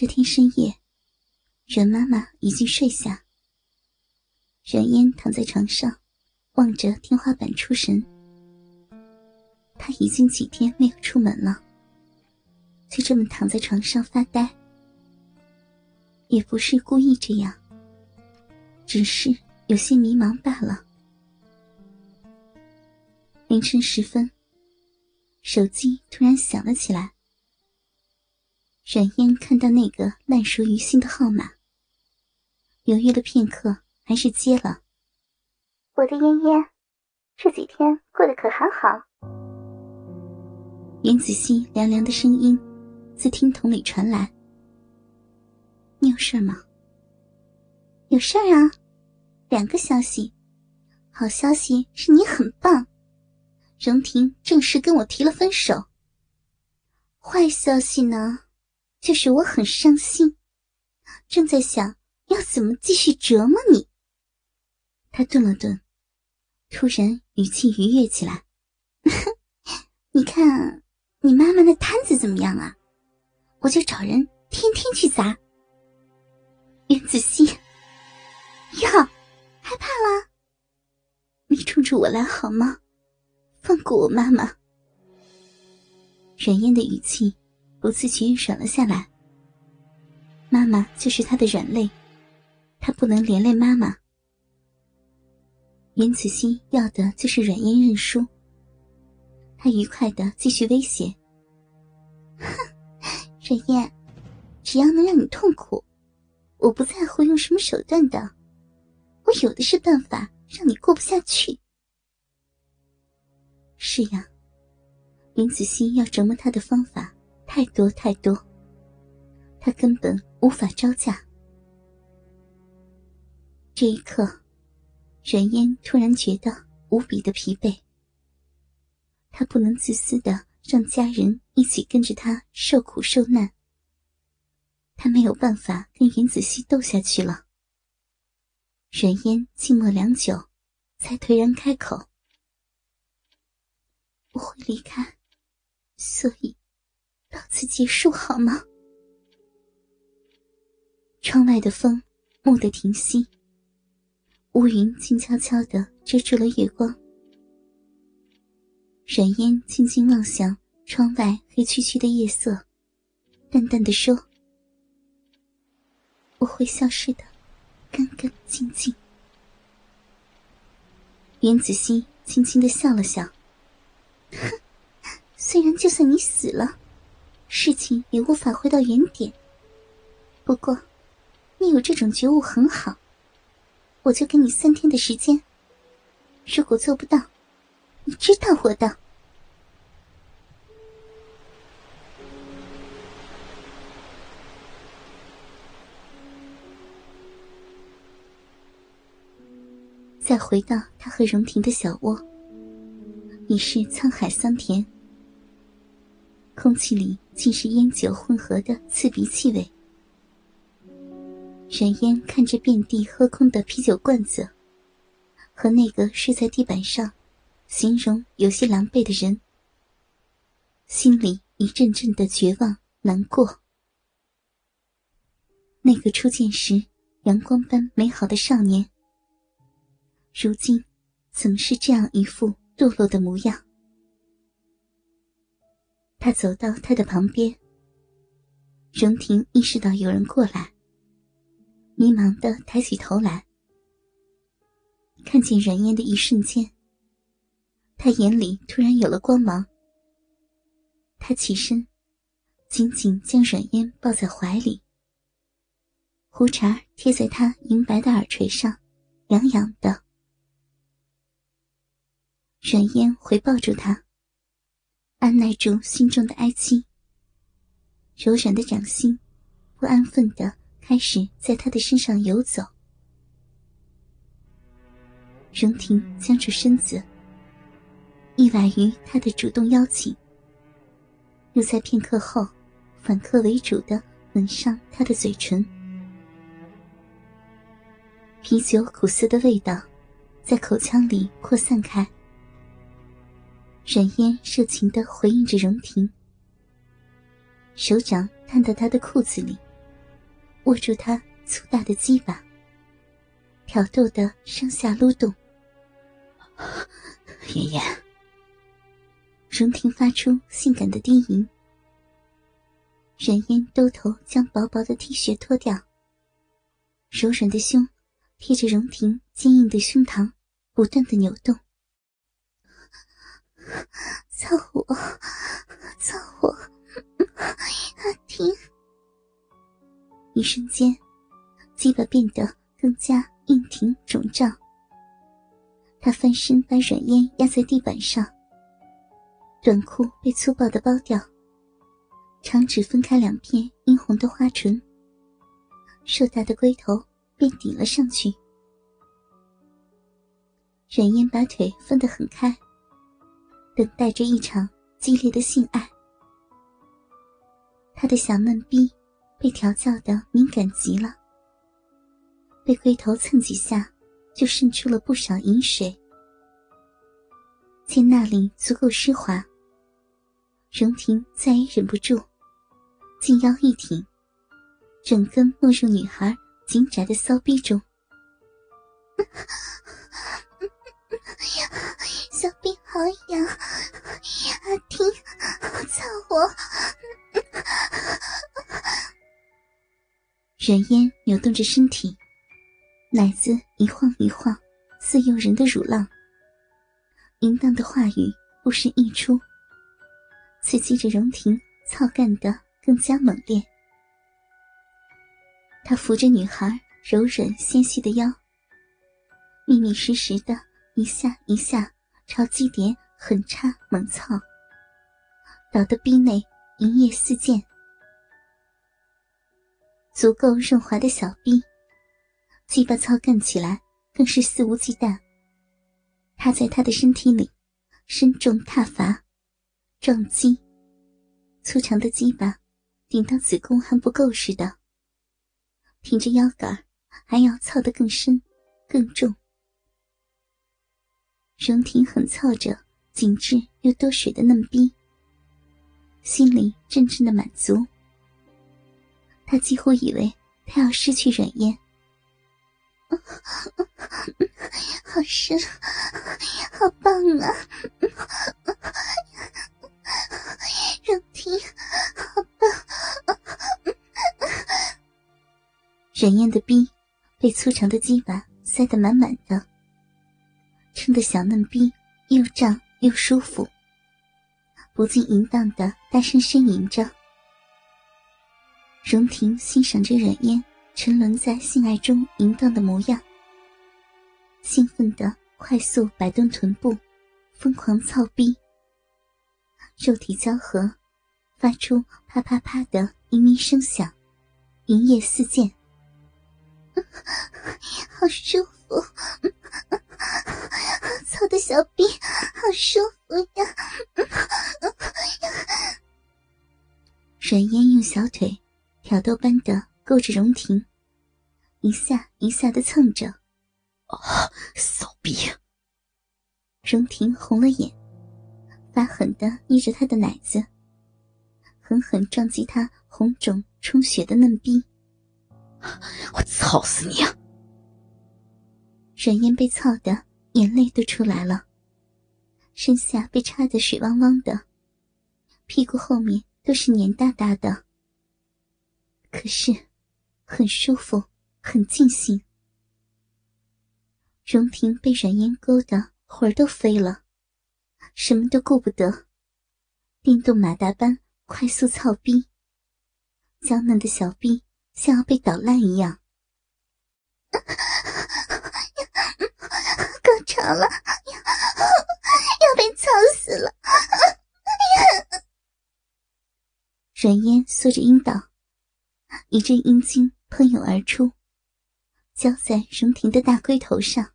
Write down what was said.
这天深夜，阮妈妈已经睡下，阮嫣躺在床上，望着天花板出神。她已经几天没有出门了，就这么躺在床上发呆，也不是故意这样，只是有些迷茫罢了。凌晨时分，手机突然响了起来。阮嫣看到那个烂熟于心的号码，犹豫了片刻，还是接了。我的嫣嫣，这几天过得可还好？袁子熙凉凉的声音自听筒里传来：“你有事吗？”“有事儿啊，两个消息。好消息是你很棒，荣婷正式跟我提了分手。坏消息呢？”就是我很伤心，正在想要怎么继续折磨你。他顿了顿，突然语气愉悦起来：“ 你看你妈妈那摊子怎么样啊？我就找人天天去砸。”袁子熙，哟，害怕了？你冲着我来好吗？放过我妈妈。阮嫣的语气。不自觉软了下来。妈妈就是他的软肋，他不能连累妈妈。严子熙要的就是软嫣认输。他愉快的继续威胁：“哼，软燕，只要能让你痛苦，我不在乎用什么手段的，我有的是办法让你过不下去。”是呀，林子熙要折磨他的方法。太多太多，他根本无法招架。这一刻，冉嫣突然觉得无比的疲惫。他不能自私的让家人一起跟着他受苦受难。他没有办法跟袁子熙斗下去了。冉嫣静默良久，才颓然开口：“我会离开，所以。”到此结束好吗？窗外的风蓦地停息，乌云静悄悄的遮住了月光。冉嫣静静望向窗外黑黢黢的夜色，淡淡的说：“我会消失的，干干净净。”袁子熙轻轻的笑了笑：“哼，虽然就算你死了。”事情也无法回到原点。不过，你有这种觉悟很好，我就给你三天的时间。如果做不到，你知道我的。再回到他和荣婷的小窝，已是沧海桑田。空气里尽是烟酒混合的刺鼻气味。冉烟看着遍地喝空的啤酒罐子，和那个睡在地板上、形容有些狼狈的人，心里一阵阵的绝望难过。那个初见时阳光般美好的少年，如今怎么是这样一副堕落的模样？他走到他的旁边，荣婷意识到有人过来，迷茫的抬起头来，看见阮嫣的一瞬间，他眼里突然有了光芒。他起身，紧紧将阮嫣抱在怀里，胡茬贴在他银白的耳垂上，痒痒的。阮嫣回抱住他。按耐住心中的哀戚，柔软的掌心不安分的开始在他的身上游走。荣婷僵住身子，意外于他的主动邀请，又在片刻后反客为主的吻上他的嘴唇。啤酒苦涩的味道在口腔里扩散开。冉嫣热情的回应着荣婷，手掌探到他的裤子里，握住他粗大的鸡巴，挑逗的上下撸动。妍妍，荣婷发出性感的低吟。冉烟兜头将薄薄的 T 恤脱掉，柔软的胸贴着荣婷坚硬的胸膛，不断的扭动。操我，操我，阿婷！一瞬间，鸡巴变得更加硬挺肿胀。他翻身把软烟压在地板上，短裤被粗暴的包掉。长指分开两片殷红的花唇，硕大的龟头便顶了上去。软烟把腿分得很开，等待着一场激烈的性爱。他的小嫩逼被调教的敏感极了，被龟头蹭几下，就渗出了不少饮水。见那里足够湿滑，荣婷再也忍不住。颈腰一挺，整根没入女孩紧窄的骚逼中。小逼好痒，阿婷，操我！人烟扭动着身体，奶子一晃一晃，似诱人的乳浪。淫荡的话语不时溢出，刺激着荣婷操干的。更加猛烈，他扶着女孩柔软纤细的腰，密密实实的一下一下朝基点狠插猛操，导得逼内银液四溅，足够润滑的小逼，鸡巴操干起来更是肆无忌惮。他在他的身体里身重踏伐，撞击，粗长的鸡巴。顶到子宫还不够似的，挺着腰杆，还要操得更深、更重。荣婷很操着紧致又多水的嫩逼，心里阵阵的满足。他几乎以为他要失去软烟，好深，好棒啊！荣婷。冉嫣的逼被粗长的鸡巴塞得满满的，撑得小嫩逼又胀又舒服，不禁淫荡的大声呻吟着。荣婷欣赏着软烟沉沦在性爱中淫荡的模样，兴奋的快速摆动臀部，疯狂操逼，肉体交合，发出啪啪啪的嘤嘤声响，淫液四溅。好舒服，操的小逼好舒服呀！软烟用小腿挑逗般的勾着荣婷，一下一下的蹭着。哦，骚逼！荣婷红了眼，发狠的捏着他的奶子，狠狠撞击他红肿充血的嫩逼。我操死你啊！冉嫣被操的眼泪都出来了，身下被插得水汪汪的，屁股后面都是黏哒哒的。可是，很舒服，很尽兴。荣婷被软烟勾的魂儿都飞了，什么都顾不得，电动马达般快速操逼，娇嫩的小逼。像要被捣烂一样，好了，要被操死了！软烟缩着阴道，一阵阴茎喷涌而出，浇在荣婷的大龟头上。